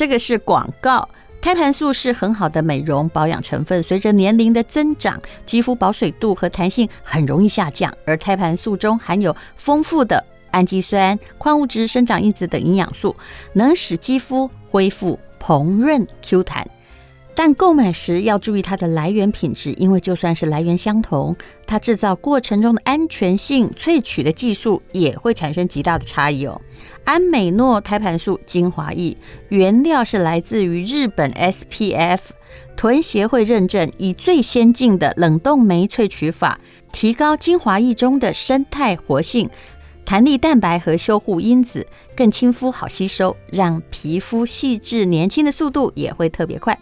这个是广告。胎盘素是很好的美容保养成分，随着年龄的增长，肌肤保水度和弹性很容易下降。而胎盘素中含有丰富的氨基酸、矿物质、生长因子等营养素，能使肌肤恢复蓬润 Q 弹。但购买时要注意它的来源品质，因为就算是来源相同，它制造过程中的安全性、萃取的技术也会产生极大的差异哦。安美诺胎盘素精华液原料是来自于日本 SPF 臀协会认证，以最先进的冷冻酶萃取法，提高精华液中的生态活性、弹力蛋白和修护因子，更亲肤好吸收，让皮肤细致年轻的速度也会特别快。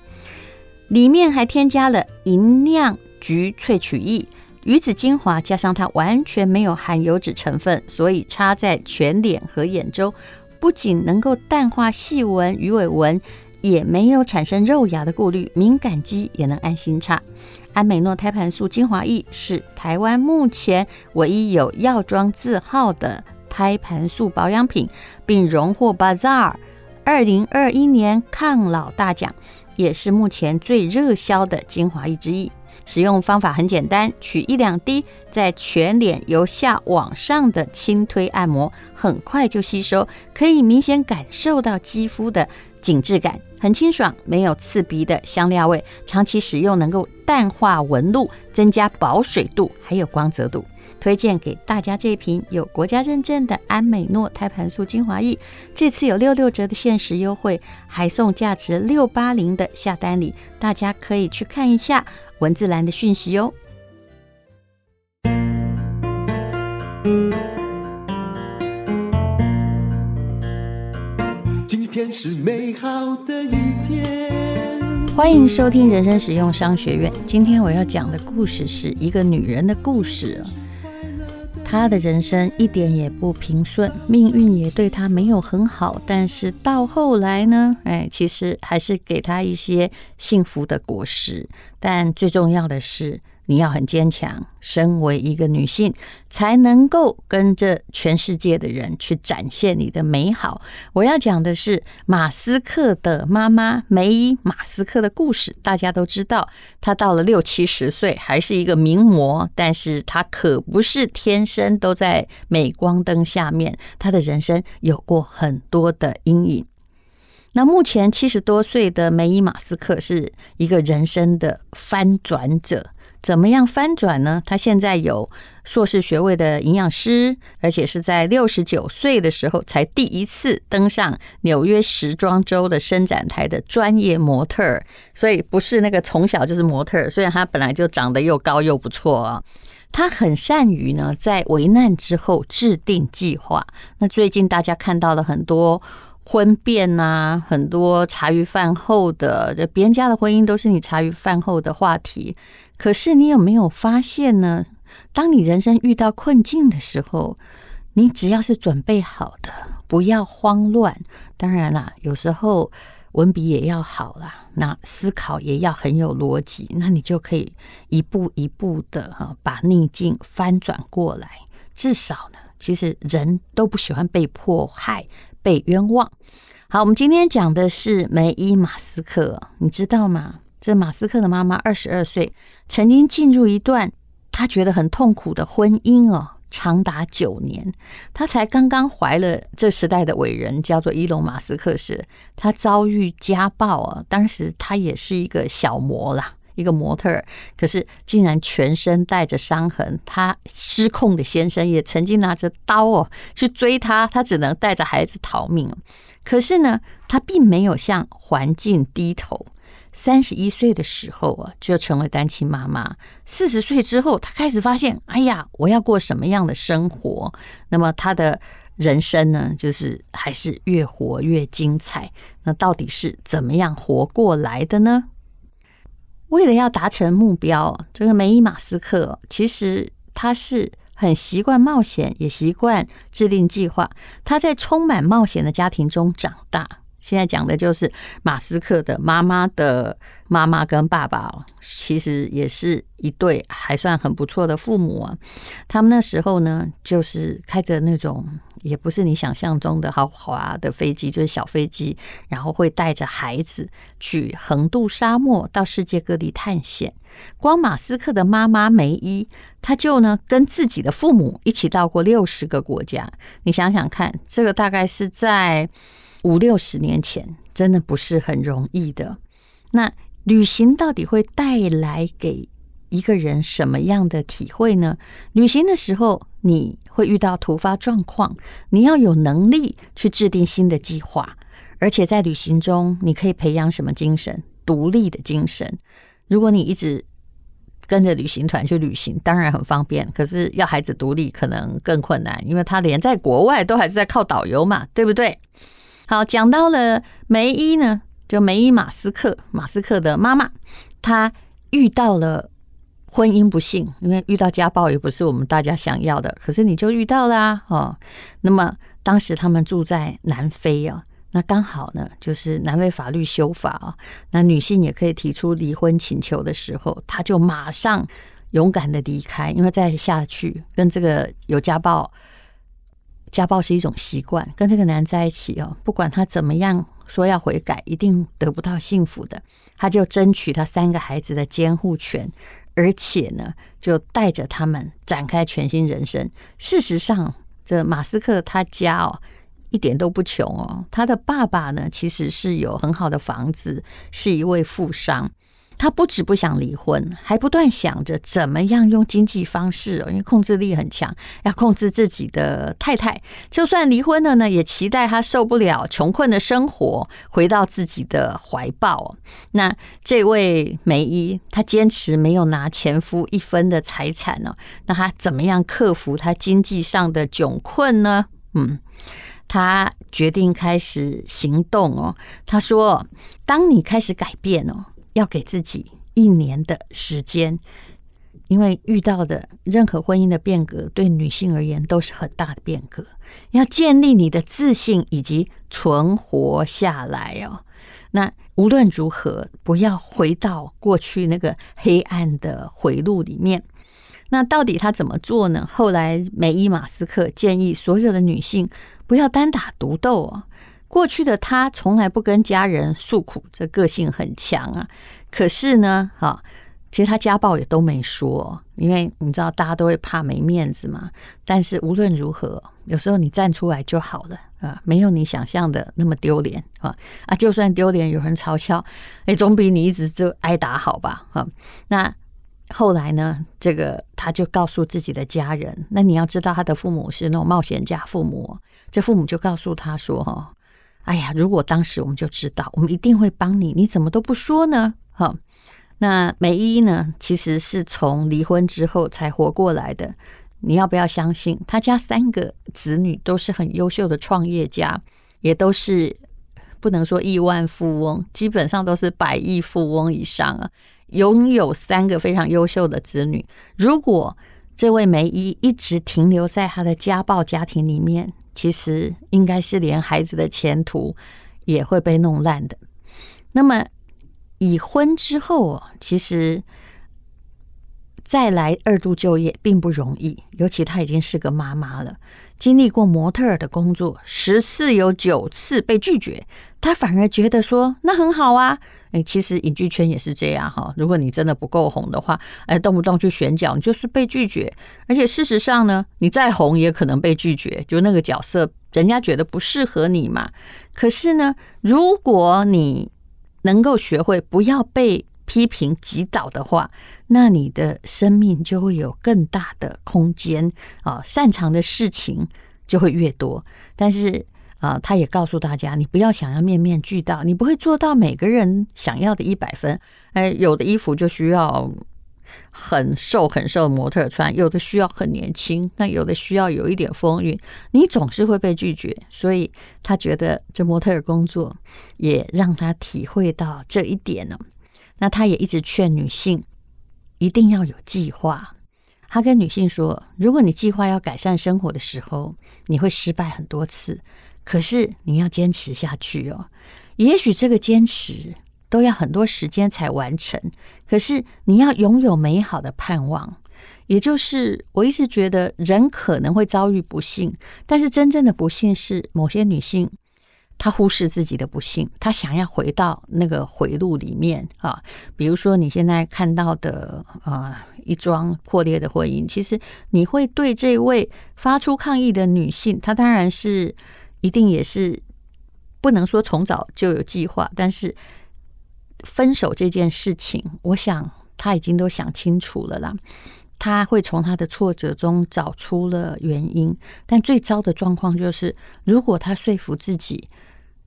里面还添加了银酿菊萃取液、鱼子精华，加上它完全没有含油脂成分，所以擦在全脸和眼周，不仅能够淡化细纹、鱼尾纹，也没有产生肉芽的顾虑，敏感肌也能安心擦。安美诺胎盘素精华液是台湾目前唯一有药妆字号的胎盘素保养品，并荣获 Bazaar 二零二一年抗老大奖。也是目前最热销的精华液之一。使用方法很简单，取一两滴，在全脸由下往上的轻推按摩，很快就吸收，可以明显感受到肌肤的紧致感，很清爽，没有刺鼻的香料味。长期使用能够淡化纹路，增加保水度，还有光泽度。推荐给大家这瓶有国家认证的安美诺胎盘素精华液，这次有六六折的限时优惠，还送价值六八零的下单礼，大家可以去看一下文字栏的讯息哦。今天是美好的一天，欢迎收听人生实用商学院。今天我要讲的故事是一个女人的故事。他的人生一点也不平顺，命运也对他没有很好。但是到后来呢，哎，其实还是给他一些幸福的果实。但最重要的是，你要很坚强，身为一个女性，才能够跟着全世界的人去展现你的美好。我要讲的是马斯克的妈妈梅伊马斯克的故事。大家都知道，她到了六七十岁还是一个名模，但是她可不是天生都在镁光灯下面。她的人生有过很多的阴影。那目前七十多岁的梅伊马斯克是一个人生的翻转者。怎么样翻转呢？他现在有硕士学位的营养师，而且是在六十九岁的时候才第一次登上纽约时装周的伸展台的专业模特儿，所以不是那个从小就是模特儿。虽然他本来就长得又高又不错啊，他很善于呢在危难之后制定计划。那最近大家看到了很多。婚变呐、啊，很多茶余饭后的，别人家的婚姻都是你茶余饭后的话题。可是你有没有发现呢？当你人生遇到困境的时候，你只要是准备好的，不要慌乱。当然啦，有时候文笔也要好啦，那思考也要很有逻辑，那你就可以一步一步的哈把逆境翻转过来。至少呢，其实人都不喜欢被迫害。被冤枉。好，我们今天讲的是梅伊马斯克，你知道吗？这马斯克的妈妈二十二岁，曾经进入一段她觉得很痛苦的婚姻哦，长达九年。她才刚刚怀了这时代的伟人，叫做伊隆马斯克时，她遭遇家暴啊。当时她也是一个小模啦。一个模特儿，可是竟然全身带着伤痕。他失控的先生也曾经拿着刀哦去追他，他只能带着孩子逃命。可是呢，他并没有向环境低头。三十一岁的时候啊，就成为单亲妈妈。四十岁之后，他开始发现，哎呀，我要过什么样的生活？那么他的人生呢，就是还是越活越精彩。那到底是怎么样活过来的呢？为了要达成目标，这个梅伊马斯克其实他是很习惯冒险，也习惯制定计划。他在充满冒险的家庭中长大，现在讲的就是马斯克的妈妈的妈妈跟爸爸，其实也是一对还算很不错的父母啊。他们那时候呢，就是开着那种也不是你想象中的豪华的飞机，就是小飞机，然后会带着孩子去横渡沙漠，到世界各地探险。光马斯克的妈妈梅伊，她就呢跟自己的父母一起到过六十个国家。你想想看，这个大概是在五六十年前，真的不是很容易的。那旅行到底会带来给一个人什么样的体会呢？旅行的时候，你会遇到突发状况，你要有能力去制定新的计划，而且在旅行中，你可以培养什么精神？独立的精神。如果你一直跟着旅行团去旅行，当然很方便。可是要孩子独立，可能更困难，因为他连在国外都还是在靠导游嘛，对不对？好，讲到了梅伊呢，就梅伊马斯克，马斯克的妈妈，她遇到了婚姻不幸，因为遇到家暴也不是我们大家想要的。可是你就遇到了啊，哦，那么当时他们住在南非啊。那刚好呢，就是南非法律修法啊，那女性也可以提出离婚请求的时候，她就马上勇敢的离开，因为再下去跟这个有家暴，家暴是一种习惯，跟这个男人在一起哦，不管他怎么样说要悔改，一定得不到幸福的。他就争取他三个孩子的监护权，而且呢，就带着他们展开全新人生。事实上，这马斯克他家哦。一点都不穷哦，他的爸爸呢，其实是有很好的房子，是一位富商。他不止不想离婚，还不断想着怎么样用经济方式，因为控制力很强，要控制自己的太太。就算离婚了呢，也期待他受不了穷困的生活，回到自己的怀抱。那这位梅伊，她坚持没有拿前夫一分的财产呢，那她怎么样克服她经济上的窘困呢？嗯。他决定开始行动哦。他说：“当你开始改变哦，要给自己一年的时间，因为遇到的任何婚姻的变革，对女性而言都是很大的变革。要建立你的自信以及存活下来哦。那无论如何，不要回到过去那个黑暗的回路里面。那到底他怎么做呢？后来梅伊马斯克建议所有的女性。”不要单打独斗啊！过去的他从来不跟家人诉苦，这个性很强啊。可是呢，哈，其实他家暴也都没说，因为你知道大家都会怕没面子嘛。但是无论如何，有时候你站出来就好了啊，没有你想象的那么丢脸啊啊！就算丢脸，有人嘲笑，哎，总比你一直就挨打好吧？哈，那。后来呢，这个他就告诉自己的家人，那你要知道他的父母是那种冒险家父母，这父母就告诉他说：“哈，哎呀，如果当时我们就知道，我们一定会帮你，你怎么都不说呢？”哈，那梅姨呢，其实是从离婚之后才活过来的。你要不要相信，他家三个子女都是很优秀的创业家，也都是不能说亿万富翁，基本上都是百亿富翁以上啊。拥有三个非常优秀的子女，如果这位梅姨一直停留在他的家暴家庭里面，其实应该是连孩子的前途也会被弄烂的。那么已婚之后，其实再来二度就业并不容易，尤其她已经是个妈妈了，经历过模特儿的工作，十次有九次被拒绝，她反而觉得说那很好啊。哎，其实影剧圈也是这样哈。如果你真的不够红的话，哎，动不动去选角，你就是被拒绝。而且事实上呢，你再红也可能被拒绝，就那个角色，人家觉得不适合你嘛。可是呢，如果你能够学会不要被批评击倒的话，那你的生命就会有更大的空间啊，擅长的事情就会越多。但是。啊，他也告诉大家，你不要想要面面俱到，你不会做到每个人想要的一百分。哎，有的衣服就需要很瘦很瘦的模特穿，有的需要很年轻，那有的需要有一点风韵，你总是会被拒绝。所以他觉得这模特的工作也让他体会到这一点呢。那他也一直劝女性一定要有计划。他跟女性说，如果你计划要改善生活的时候，你会失败很多次。可是你要坚持下去哦。也许这个坚持都要很多时间才完成，可是你要拥有美好的盼望。也就是我一直觉得人可能会遭遇不幸，但是真正的不幸是某些女性。她忽视自己的不幸，她想要回到那个回路里面啊。比如说你现在看到的啊，一桩破裂的婚姻，其实你会对这位发出抗议的女性，她当然是一定也是不能说从早就有计划，但是分手这件事情，我想他已经都想清楚了啦。他会从他的挫折中找出了原因，但最糟的状况就是，如果他说服自己。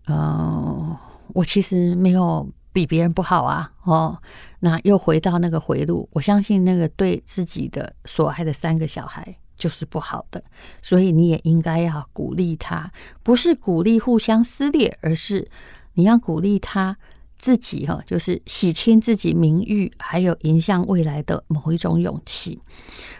呃，我其实没有比别人不好啊，哦，那又回到那个回路。我相信那个对自己的所爱的三个小孩就是不好的，所以你也应该要鼓励他，不是鼓励互相撕裂，而是你要鼓励他自己哈，就是洗清自己名誉，还有迎向未来的某一种勇气。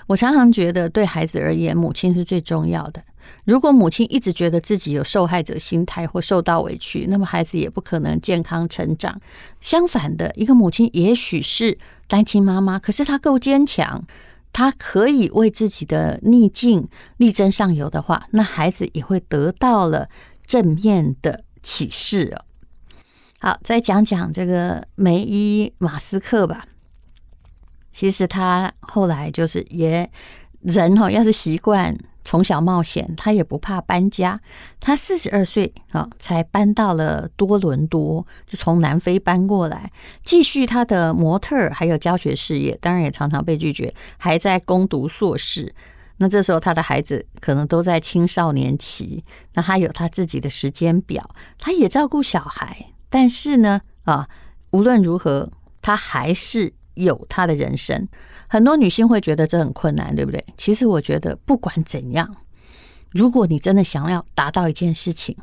我常常觉得，对孩子而言，母亲是最重要的。如果母亲一直觉得自己有受害者心态或受到委屈，那么孩子也不可能健康成长。相反的，一个母亲也许是单亲妈妈，可是她够坚强，他可以为自己的逆境力争上游的话，那孩子也会得到了正面的启示哦。好，再讲讲这个梅伊马斯克吧。其实他后来就是也人哦，要是习惯。从小冒险，他也不怕搬家。他四十二岁啊，才搬到了多伦多，就从南非搬过来，继续他的模特儿还有教学事业。当然也常常被拒绝，还在攻读硕士。那这时候他的孩子可能都在青少年期，那他有他自己的时间表，他也照顾小孩。但是呢，啊，无论如何，他还是有他的人生。很多女性会觉得这很困难，对不对？其实我觉得不管怎样，如果你真的想要达到一件事情，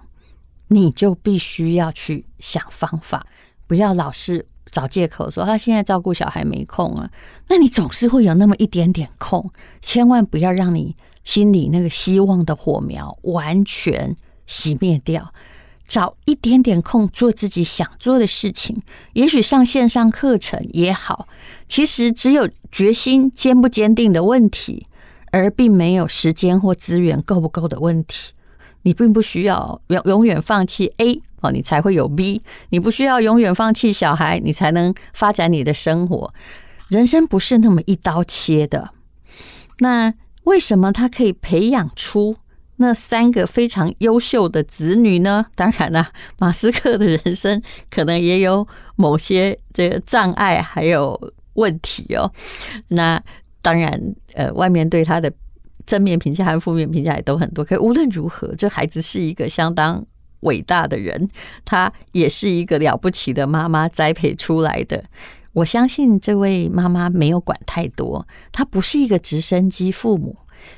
你就必须要去想方法，不要老是找借口说他现在照顾小孩没空啊。那你总是会有那么一点点空，千万不要让你心里那个希望的火苗完全熄灭掉。找一点点空做自己想做的事情，也许上线上课程也好。其实只有决心坚不坚定的问题，而并没有时间或资源够不够的问题。你并不需要永永远放弃 A 哦，你才会有 B。你不需要永远放弃小孩，你才能发展你的生活。人生不是那么一刀切的。那为什么他可以培养出？那三个非常优秀的子女呢？当然了，马斯克的人生可能也有某些这个障碍，还有问题哦。那当然，呃，外面对他的正面评价和负面评价也都很多。可无论如何，这孩子是一个相当伟大的人，他也是一个了不起的妈妈栽培出来的。我相信这位妈妈没有管太多，她不是一个直升机父母。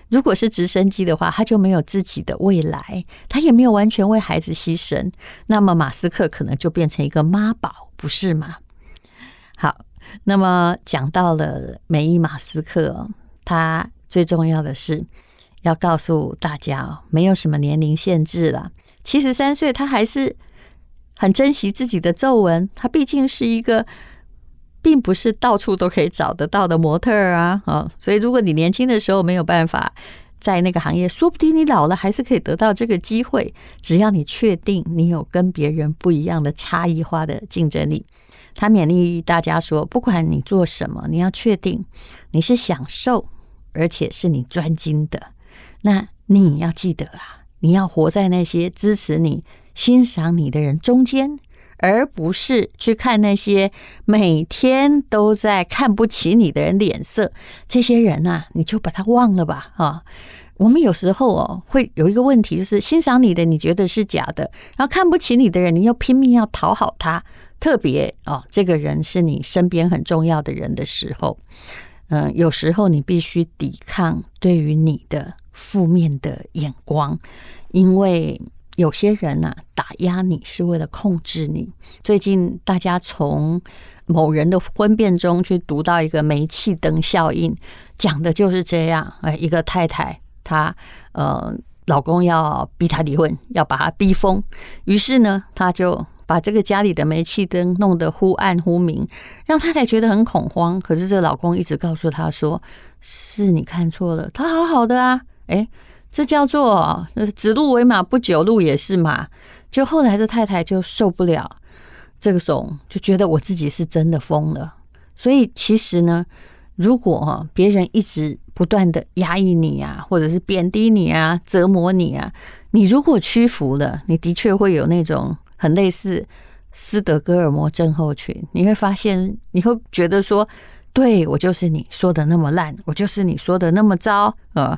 如果是直升机的话，他就没有自己的未来，他也没有完全为孩子牺牲。那么马斯克可能就变成一个妈宝，不是吗？好，那么讲到了梅伊马斯克，他最重要的是要告诉大家，没有什么年龄限制了。七十三岁，他还是很珍惜自己的皱纹。他毕竟是一个。并不是到处都可以找得到的模特儿啊，啊，所以如果你年轻的时候没有办法在那个行业，说不定你老了还是可以得到这个机会。只要你确定你有跟别人不一样的差异化的竞争力，他勉励大家说，不管你做什么，你要确定你是享受，而且是你专精的。那你要记得啊，你要活在那些支持你、欣赏你的人中间。而不是去看那些每天都在看不起你的人脸色，这些人呐，你就把他忘了吧。啊，我们有时候哦，会有一个问题，就是欣赏你的你觉得是假的，然后看不起你的人，你又拼命要讨好他。特别哦，这个人是你身边很重要的人的时候，嗯，有时候你必须抵抗对于你的负面的眼光，因为。有些人呐，打压你是为了控制你。最近大家从某人的婚变中去读到一个煤气灯效应，讲的就是这样。哎，一个太太她呃老公要逼她离婚，要把她逼疯。于是呢，她就把这个家里的煤气灯弄得忽暗忽明，让她才觉得很恐慌。可是这老公一直告诉她说：“是你看错了，他好好的啊。”哎，这叫做指鹿为马，不久鹿也是马。就后来的太太就受不了这个种，就觉得我自己是真的疯了。所以其实呢，如果别人一直不断的压抑你啊，或者是贬低你啊，折磨你啊，你如果屈服了，你的确会有那种很类似斯德哥尔摩症候群。你会发现，你会觉得说，对，我就是你说的那么烂，我就是你说的那么糟啊。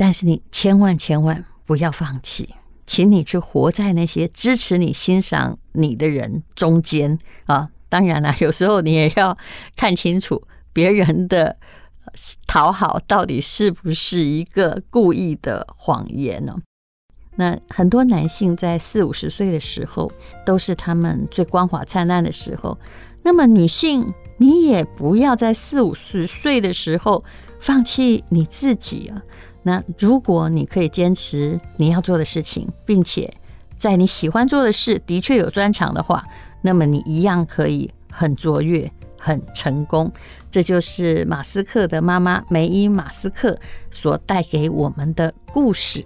但是你千万千万不要放弃，请你去活在那些支持你、欣赏你的人中间啊！当然了，有时候你也要看清楚别人的讨好到底是不是一个故意的谎言呢？那很多男性在四五十岁的时候，都是他们最光华灿烂的时候。那么女性，你也不要在四五十岁的时候放弃你自己啊！那如果你可以坚持你要做的事情，并且在你喜欢做的事的确有专长的话，那么你一样可以很卓越、很成功。这就是马斯克的妈妈梅伊·马斯克所带给我们的故事。